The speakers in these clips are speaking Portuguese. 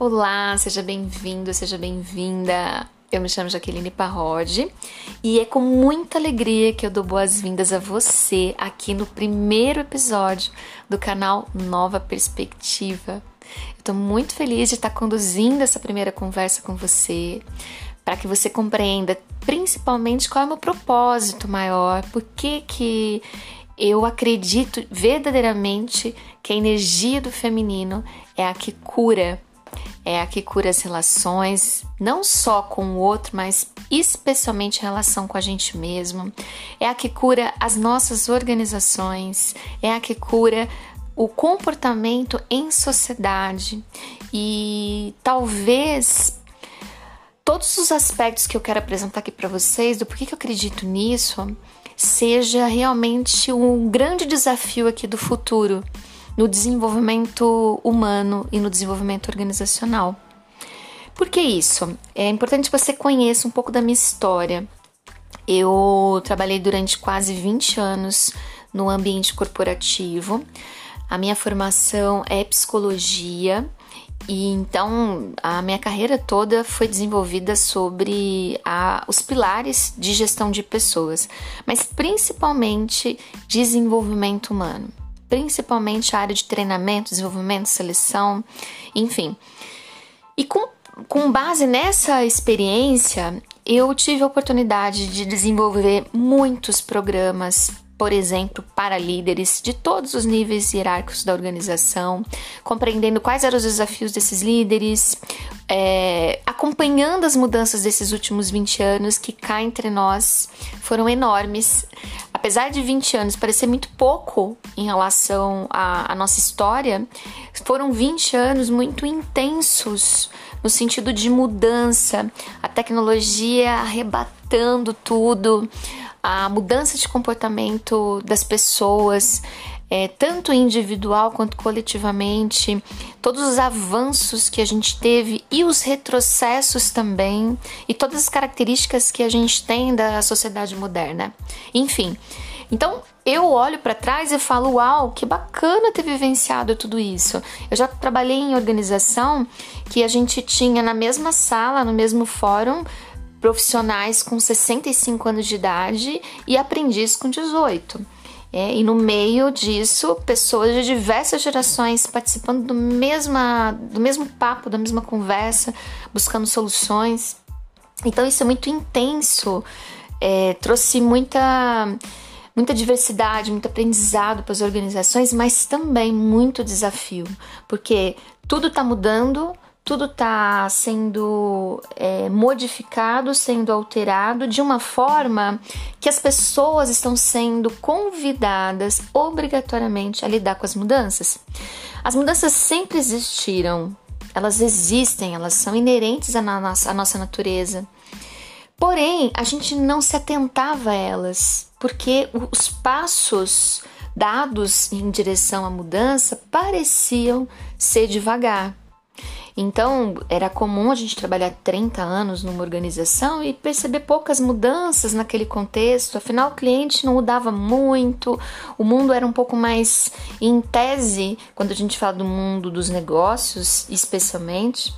Olá, seja bem-vindo, seja bem-vinda. Eu me chamo Jaqueline Parrode e é com muita alegria que eu dou boas-vindas a você aqui no primeiro episódio do canal Nova Perspectiva. Eu estou muito feliz de estar conduzindo essa primeira conversa com você para que você compreenda principalmente qual é o meu propósito maior, por que que eu acredito verdadeiramente que a energia do feminino é a que cura é a que cura as relações, não só com o outro, mas especialmente a relação com a gente mesmo. É a que cura as nossas organizações, é a que cura o comportamento em sociedade e talvez todos os aspectos que eu quero apresentar aqui para vocês do porquê que eu acredito nisso seja realmente um grande desafio aqui do futuro no desenvolvimento humano e no desenvolvimento organizacional. Por que isso? É importante que você conheça um pouco da minha história. Eu trabalhei durante quase 20 anos no ambiente corporativo. A minha formação é psicologia e então a minha carreira toda foi desenvolvida sobre a, os pilares de gestão de pessoas, mas principalmente desenvolvimento humano principalmente a área de treinamento, desenvolvimento, seleção, enfim. E com, com base nessa experiência, eu tive a oportunidade de desenvolver muitos programas por exemplo, para líderes de todos os níveis hierárquicos da organização, compreendendo quais eram os desafios desses líderes, é, acompanhando as mudanças desses últimos 20 anos que cá entre nós foram enormes. Apesar de 20 anos parecer muito pouco em relação à, à nossa história, foram 20 anos muito intensos no sentido de mudança, a tecnologia arrebatando tudo, a mudança de comportamento das pessoas, é, tanto individual quanto coletivamente, todos os avanços que a gente teve e os retrocessos também, e todas as características que a gente tem da sociedade moderna. Enfim, então eu olho para trás e falo: Uau, que bacana ter vivenciado tudo isso. Eu já trabalhei em organização que a gente tinha na mesma sala, no mesmo fórum, profissionais com 65 anos de idade e aprendiz com 18. É, e no meio disso, pessoas de diversas gerações participando do, mesma, do mesmo papo, da mesma conversa, buscando soluções. Então, isso é muito intenso, é, trouxe muita, muita diversidade, muito aprendizado para as organizações, mas também muito desafio, porque tudo está mudando tudo está sendo é, modificado, sendo alterado de uma forma que as pessoas estão sendo convidadas obrigatoriamente a lidar com as mudanças. As mudanças sempre existiram, elas existem, elas são inerentes à nossa, à nossa natureza. Porém, a gente não se atentava a elas, porque os passos dados em direção à mudança pareciam ser devagar. Então, era comum a gente trabalhar 30 anos numa organização e perceber poucas mudanças naquele contexto. Afinal, o cliente não mudava muito, o mundo era um pouco mais em tese, quando a gente fala do mundo dos negócios, especialmente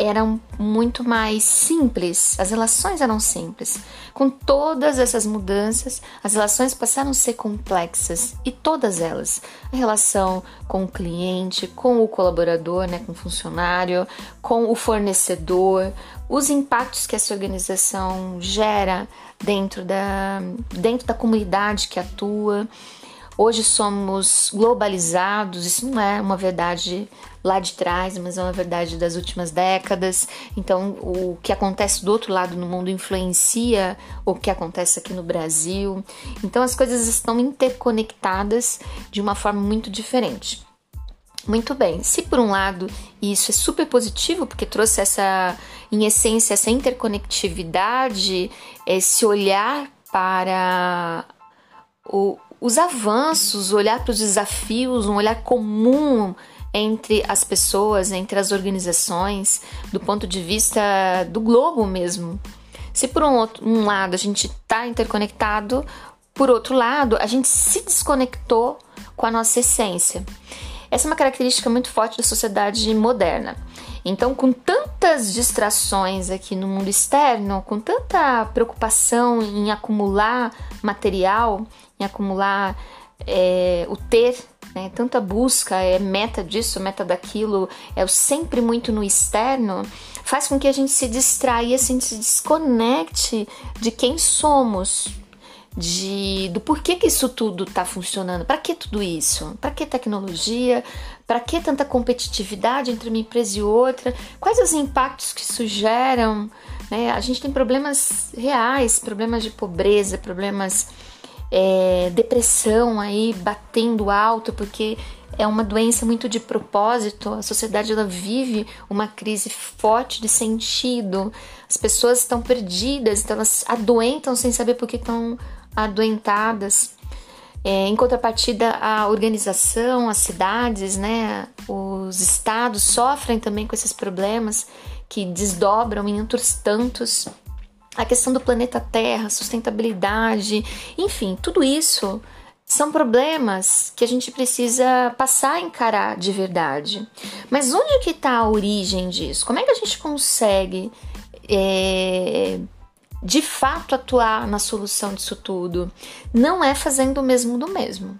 eram muito mais simples, as relações eram simples. Com todas essas mudanças, as relações passaram a ser complexas e todas elas, a relação com o cliente, com o colaborador, né, com o funcionário, com o fornecedor, os impactos que essa organização gera dentro da, dentro da comunidade que atua. Hoje somos globalizados, isso não é uma verdade lá de trás, mas é uma verdade das últimas décadas. Então, o que acontece do outro lado no mundo influencia o que acontece aqui no Brasil. Então, as coisas estão interconectadas de uma forma muito diferente. Muito bem, se por um lado isso é super positivo, porque trouxe essa, em essência, essa interconectividade, esse olhar para o, os avanços, olhar para os desafios, um olhar comum entre as pessoas, entre as organizações, do ponto de vista do globo mesmo. Se por um, outro, um lado a gente está interconectado, por outro lado a gente se desconectou com a nossa essência. Essa é uma característica muito forte da sociedade moderna. Então, com tantas distrações aqui no mundo externo, com tanta preocupação em acumular material, em acumular é, o ter, né, tanta busca, é meta disso, meta daquilo, é o sempre muito no externo, faz com que a gente se distraia, assim, se desconecte de quem somos, de do porquê que isso tudo está funcionando. Para que tudo isso? Para que tecnologia? Para que tanta competitividade entre uma empresa e outra? Quais os impactos que isso geram? Né? A gente tem problemas reais, problemas de pobreza, problemas é, depressão aí batendo alto porque é uma doença muito de propósito. A sociedade ela vive uma crise forte de sentido. As pessoas estão perdidas, então elas adoentam sem saber por que estão adoentadas. É, em contrapartida, a organização, as cidades, né, os estados sofrem também com esses problemas que desdobram em outros tantos. A questão do planeta Terra, sustentabilidade, enfim, tudo isso são problemas que a gente precisa passar a encarar de verdade. Mas onde que está a origem disso? Como é que a gente consegue é, de fato atuar na solução disso tudo, não é fazendo o mesmo do mesmo.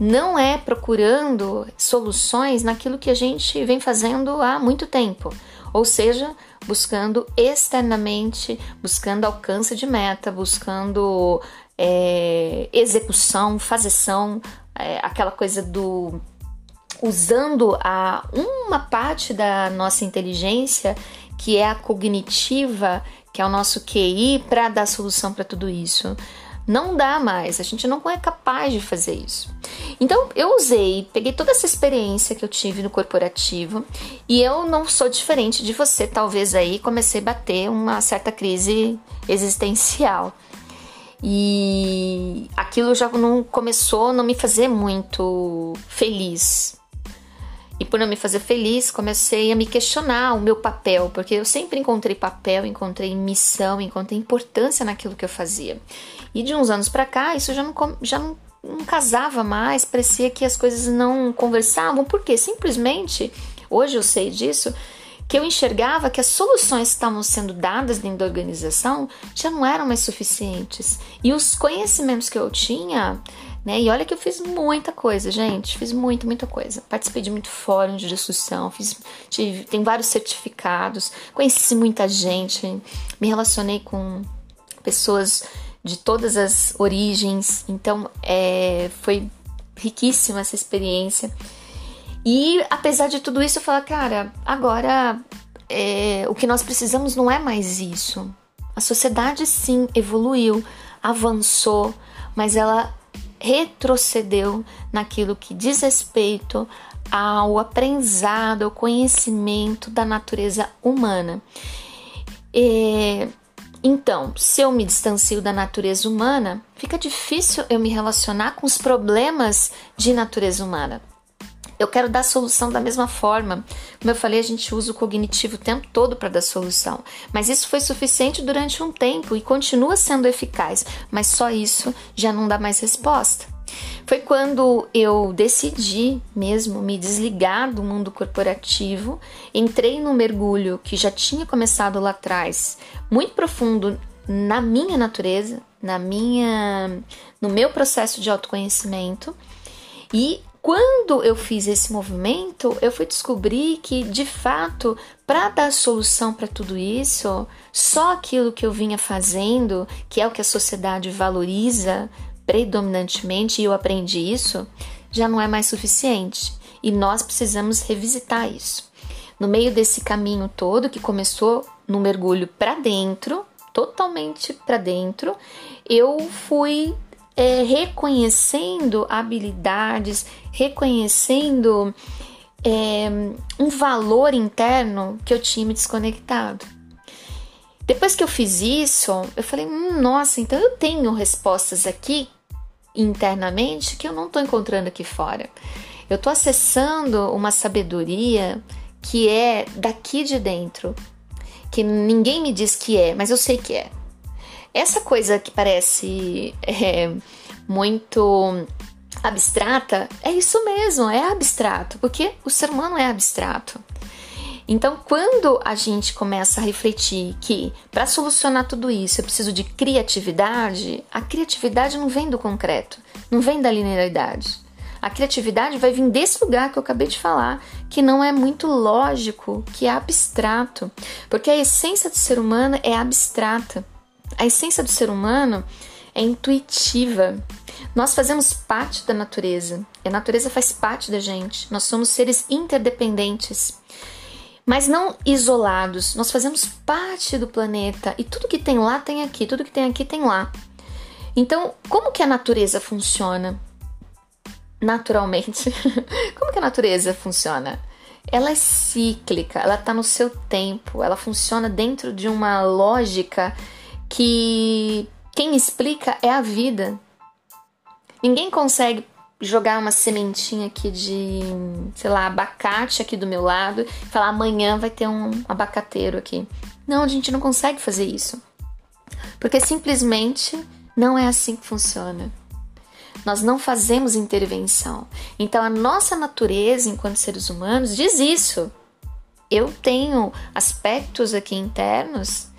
Não é procurando soluções naquilo que a gente vem fazendo há muito tempo. Ou seja, buscando externamente, buscando alcance de meta, buscando é, execução, fazeção, é, aquela coisa do usando a uma parte da nossa inteligência que é a cognitiva que é o nosso QI, para dar solução para tudo isso. Não dá mais, a gente não é capaz de fazer isso. Então eu usei, peguei toda essa experiência que eu tive no corporativo e eu não sou diferente de você, talvez aí comecei a bater uma certa crise existencial. E aquilo já não começou a não me fazer muito feliz. E por não me fazer feliz, comecei a me questionar o meu papel, porque eu sempre encontrei papel, encontrei missão, encontrei importância naquilo que eu fazia. E de uns anos para cá, isso já não, já não, não casava mais, parecia que as coisas não conversavam, porque simplesmente, hoje eu sei disso, que eu enxergava que as soluções que estavam sendo dadas dentro da organização já não eram mais suficientes. E os conhecimentos que eu tinha né? E olha que eu fiz muita coisa, gente, fiz muita, muita coisa. Participei de muito fórum de discussão, fiz, tive, tem vários certificados, conheci muita gente, me relacionei com pessoas de todas as origens, então é, foi riquíssima essa experiência. E apesar de tudo isso, eu falo, cara, agora é, o que nós precisamos não é mais isso. A sociedade sim evoluiu, avançou, mas ela retrocedeu naquilo que diz respeito ao aprendizado, ao conhecimento da natureza humana. E, então, se eu me distancio da natureza humana, fica difícil eu me relacionar com os problemas de natureza humana. Eu quero dar solução da mesma forma. Como eu falei, a gente usa o cognitivo o tempo todo para dar solução. Mas isso foi suficiente durante um tempo e continua sendo eficaz, mas só isso já não dá mais resposta. Foi quando eu decidi mesmo me desligar do mundo corporativo, entrei no mergulho que já tinha começado lá atrás, muito profundo na minha natureza, na minha no meu processo de autoconhecimento e quando eu fiz esse movimento, eu fui descobrir que, de fato, para dar solução para tudo isso, só aquilo que eu vinha fazendo, que é o que a sociedade valoriza predominantemente, e eu aprendi isso, já não é mais suficiente. E nós precisamos revisitar isso. No meio desse caminho todo, que começou no mergulho para dentro, totalmente para dentro, eu fui é, reconhecendo habilidades, reconhecendo é, um valor interno que eu tinha me desconectado. Depois que eu fiz isso, eu falei: hum, nossa, então eu tenho respostas aqui internamente que eu não estou encontrando aqui fora. Eu estou acessando uma sabedoria que é daqui de dentro, que ninguém me diz que é, mas eu sei que é. Essa coisa que parece é, muito abstrata, é isso mesmo, é abstrato, porque o ser humano é abstrato. Então, quando a gente começa a refletir que para solucionar tudo isso eu preciso de criatividade, a criatividade não vem do concreto, não vem da linearidade. A criatividade vai vir desse lugar que eu acabei de falar, que não é muito lógico, que é abstrato, porque a essência do ser humano é abstrata. A essência do ser humano é intuitiva. Nós fazemos parte da natureza, e a natureza faz parte da gente. Nós somos seres interdependentes mas não isolados. Nós fazemos parte do planeta e tudo que tem lá tem aqui, tudo que tem aqui tem lá. Então, como que a natureza funciona? Naturalmente. como que a natureza funciona? Ela é cíclica, ela está no seu tempo, ela funciona dentro de uma lógica que quem explica é a vida. Ninguém consegue jogar uma sementinha aqui de, sei lá, abacate aqui do meu lado e falar amanhã vai ter um abacateiro aqui. Não, a gente não consegue fazer isso. Porque simplesmente não é assim que funciona. Nós não fazemos intervenção. Então a nossa natureza enquanto seres humanos diz isso. Eu tenho aspectos aqui internos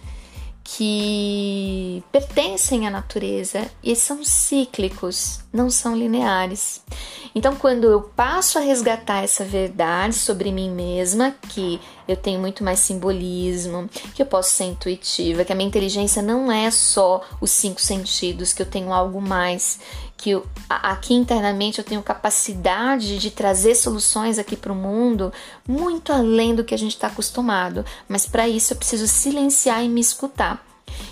que pertencem à natureza e são cíclicos, não são lineares. Então, quando eu passo a resgatar essa verdade sobre mim mesma, que eu tenho muito mais simbolismo, que eu posso ser intuitiva, que a minha inteligência não é só os cinco sentidos, que eu tenho algo mais, que eu, aqui internamente eu tenho capacidade de trazer soluções aqui para o mundo muito além do que a gente está acostumado. Mas para isso eu preciso silenciar e me escutar.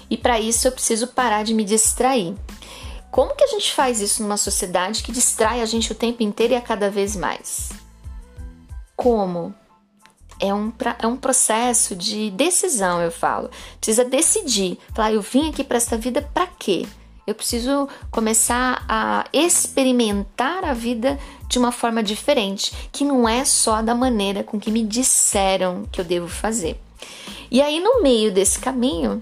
E para isso eu preciso parar de me distrair. Como que a gente faz isso numa sociedade que distrai a gente o tempo inteiro e a cada vez mais? Como? É um, é um processo de decisão, eu falo. Precisa decidir. Falar, eu vim aqui para essa vida para quê? Eu preciso começar a experimentar a vida de uma forma diferente, que não é só da maneira com que me disseram que eu devo fazer. E aí, no meio desse caminho,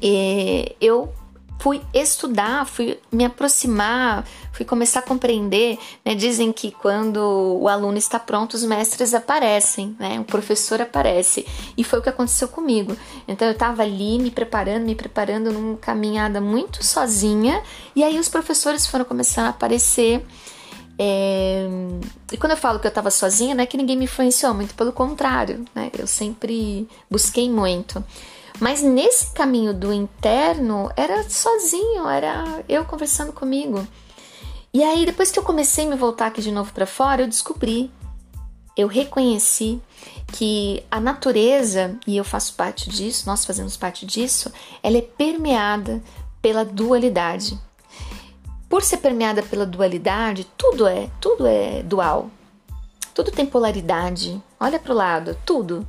eh, eu fui estudar, fui me aproximar, fui começar a compreender. Né? Dizem que quando o aluno está pronto, os mestres aparecem, né? o professor aparece. E foi o que aconteceu comigo. Então eu estava ali me preparando, me preparando numa caminhada muito sozinha, e aí os professores foram começando a aparecer. É... E quando eu falo que eu estava sozinha, não é que ninguém me influenciou, muito pelo contrário, né? eu sempre busquei muito. Mas nesse caminho do interno era sozinho, era eu conversando comigo. E aí depois que eu comecei a me voltar aqui de novo para fora, eu descobri, eu reconheci que a natureza, e eu faço parte disso, nós fazemos parte disso, ela é permeada pela dualidade. Por ser permeada pela dualidade, tudo é, tudo é dual. Tudo tem polaridade. Olha para o lado, tudo.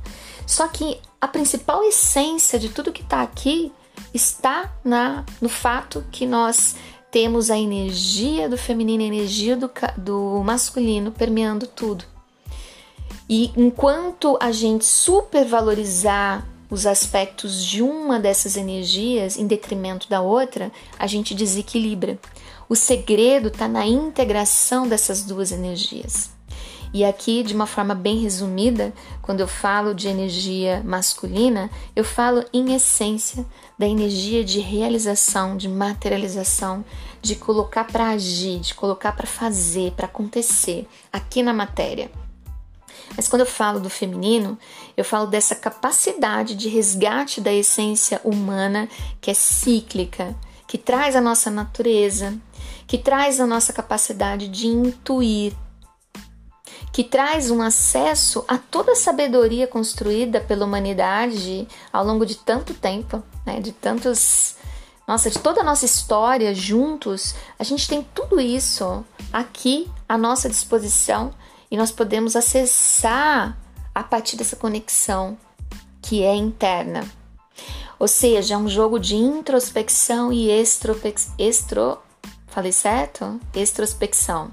Só que a principal essência de tudo que está aqui está na, no fato que nós temos a energia do feminino, a energia do, do masculino permeando tudo. E enquanto a gente supervalorizar os aspectos de uma dessas energias em detrimento da outra, a gente desequilibra. O segredo está na integração dessas duas energias. E aqui, de uma forma bem resumida, quando eu falo de energia masculina, eu falo em essência da energia de realização, de materialização, de colocar para agir, de colocar para fazer, para acontecer aqui na matéria. Mas quando eu falo do feminino, eu falo dessa capacidade de resgate da essência humana que é cíclica, que traz a nossa natureza, que traz a nossa capacidade de intuir, que traz um acesso a toda a sabedoria construída pela humanidade ao longo de tanto tempo, né? de tantos. Nossa, de toda a nossa história juntos, a gente tem tudo isso aqui à nossa disposição e nós podemos acessar a partir dessa conexão que é interna. Ou seja, é um jogo de introspecção e extrospecção. Estro Falei certo? Extrospecção.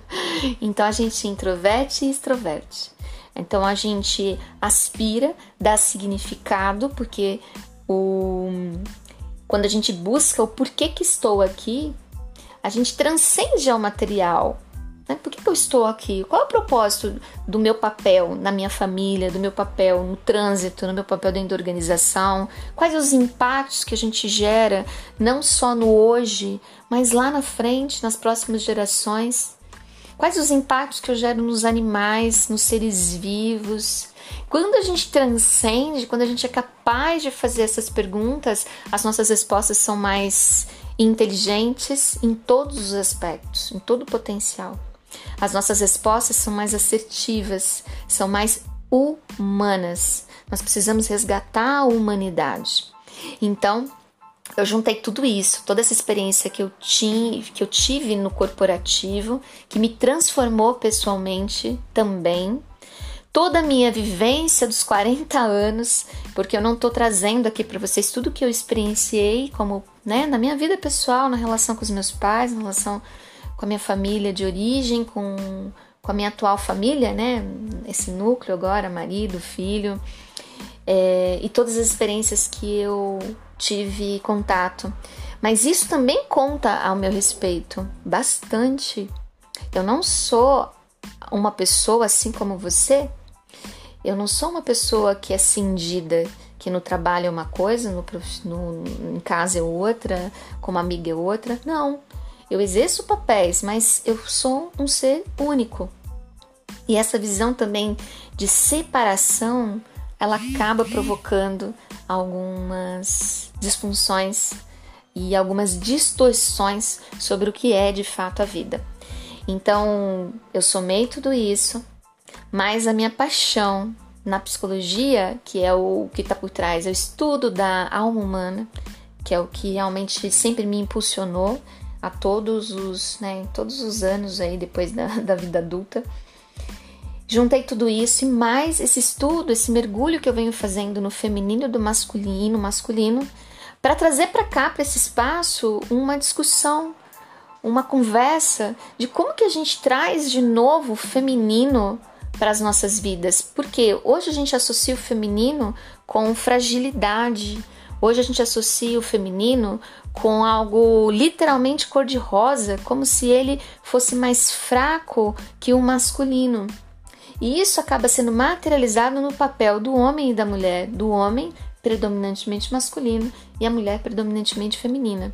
então a gente introverte e extroverte. Então a gente aspira, dá significado, porque o, quando a gente busca o porquê que estou aqui, a gente transcende ao material. Né? Por que, que eu estou aqui? Qual é o propósito do meu papel na minha família, do meu papel no trânsito, no meu papel dentro da organização? Quais os impactos que a gente gera, não só no hoje, mas lá na frente, nas próximas gerações? Quais os impactos que eu gero nos animais, nos seres vivos? Quando a gente transcende, quando a gente é capaz de fazer essas perguntas, as nossas respostas são mais inteligentes em todos os aspectos, em todo o potencial. As nossas respostas são mais assertivas, são mais humanas. Nós precisamos resgatar a humanidade. Então, eu juntei tudo isso, toda essa experiência que eu, tinha, que eu tive no corporativo, que me transformou pessoalmente também, toda a minha vivência dos 40 anos, porque eu não estou trazendo aqui para vocês tudo que eu experienciei como, né, na minha vida pessoal, na relação com os meus pais, na relação com a minha família de origem, com, com a minha atual família, né? Esse núcleo agora, marido, filho, é, e todas as experiências que eu tive contato. Mas isso também conta ao meu respeito bastante. Eu não sou uma pessoa assim como você. Eu não sou uma pessoa que é cindida, que no trabalho é uma coisa, no, no, em casa é outra, como amiga é outra. Não. Eu exerço papéis, mas eu sou um ser único. E essa visão também de separação, ela acaba provocando algumas disfunções e algumas distorções sobre o que é de fato a vida. Então, eu somei tudo isso, mas a minha paixão na psicologia, que é o que está por trás, é o estudo da alma humana, que é o que realmente sempre me impulsionou a todos os, né, todos os anos aí depois da, da vida adulta. Juntei tudo isso e mais esse estudo, esse mergulho que eu venho fazendo no feminino do masculino, masculino, para trazer para cá, para esse espaço, uma discussão, uma conversa de como que a gente traz de novo o feminino para as nossas vidas. Porque hoje a gente associa o feminino com fragilidade, Hoje a gente associa o feminino com algo literalmente cor-de-rosa, como se ele fosse mais fraco que o masculino. E isso acaba sendo materializado no papel do homem e da mulher, do homem predominantemente masculino e a mulher predominantemente feminina.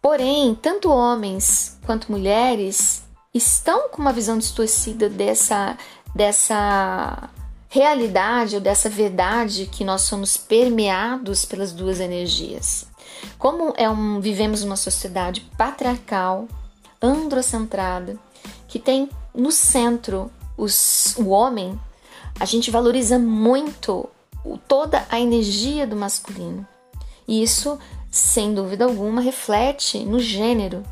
Porém, tanto homens quanto mulheres estão com uma visão distorcida dessa dessa realidade ou dessa verdade que nós somos permeados pelas duas energias. Como é um, vivemos uma sociedade patriarcal, androcentrada, que tem no centro os, o homem, a gente valoriza muito toda a energia do masculino. E isso, sem dúvida alguma, reflete no gênero,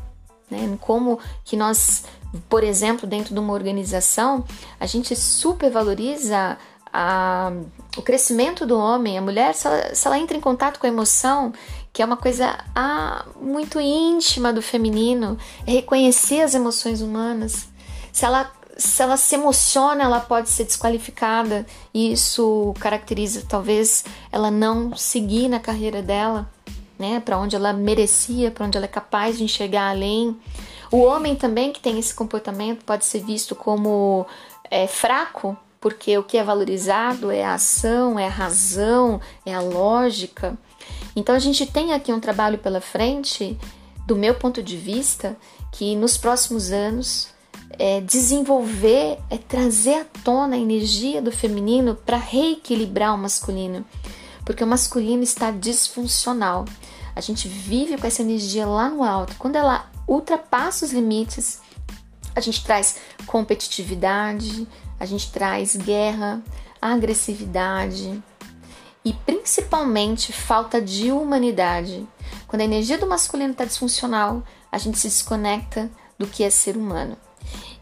né? como que nós, por exemplo, dentro de uma organização, a gente supervaloriza a, o crescimento do homem, a mulher, se ela, se ela, entra em contato com a emoção, que é uma coisa ah, muito íntima do feminino, é reconhecer as emoções humanas. Se ela, se ela se emociona, ela pode ser desqualificada, e isso caracteriza talvez ela não seguir na carreira dela, né, para onde ela merecia, para onde ela é capaz de enxergar além. O homem também que tem esse comportamento pode ser visto como é, fraco, porque o que é valorizado é a ação, é a razão, é a lógica. Então a gente tem aqui um trabalho pela frente, do meu ponto de vista, que nos próximos anos é desenvolver, é trazer à tona a energia do feminino para reequilibrar o masculino, porque o masculino está disfuncional. A gente vive com essa energia lá no alto. Quando ela ultrapassa os limites, a gente traz competitividade, a gente traz guerra, agressividade e principalmente falta de humanidade. Quando a energia do masculino está disfuncional, a gente se desconecta do que é ser humano.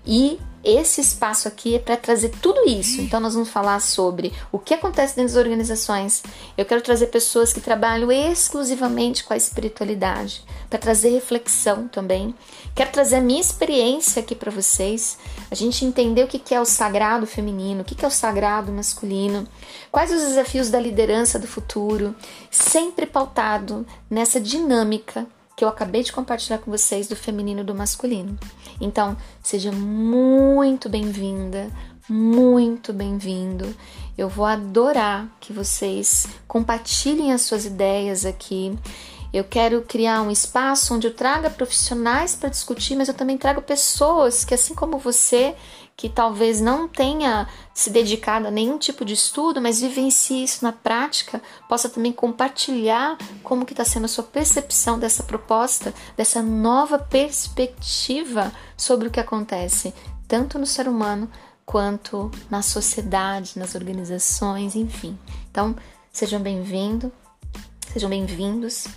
E esse espaço aqui é para trazer tudo isso. Então, nós vamos falar sobre o que acontece dentro das organizações. Eu quero trazer pessoas que trabalham exclusivamente com a espiritualidade, para trazer reflexão também. Quero trazer a minha experiência aqui para vocês, a gente entender o que é o sagrado feminino, o que é o sagrado masculino, quais os desafios da liderança do futuro, sempre pautado nessa dinâmica que eu acabei de compartilhar com vocês do feminino e do masculino. Então, seja muito bem-vinda, muito bem-vindo. Eu vou adorar que vocês compartilhem as suas ideias aqui. Eu quero criar um espaço onde eu traga profissionais para discutir, mas eu também trago pessoas que, assim como você, que talvez não tenha se dedicado a nenhum tipo de estudo, mas vivencie isso na prática, possa também compartilhar como que está sendo a sua percepção dessa proposta, dessa nova perspectiva sobre o que acontece, tanto no ser humano quanto na sociedade, nas organizações, enfim. Então, sejam bem-vindos, sejam bem-vindos.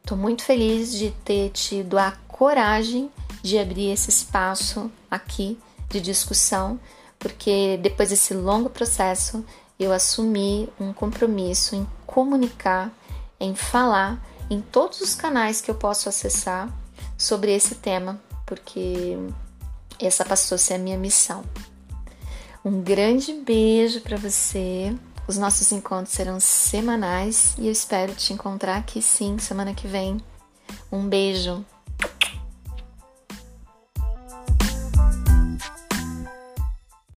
Estou muito feliz de ter tido a coragem de abrir esse espaço aqui de discussão, porque depois desse longo processo eu assumi um compromisso em comunicar, em falar em todos os canais que eu posso acessar sobre esse tema, porque essa passou a ser a minha missão. Um grande beijo para você. Os nossos encontros serão semanais e eu espero te encontrar aqui sim semana que vem. Um beijo.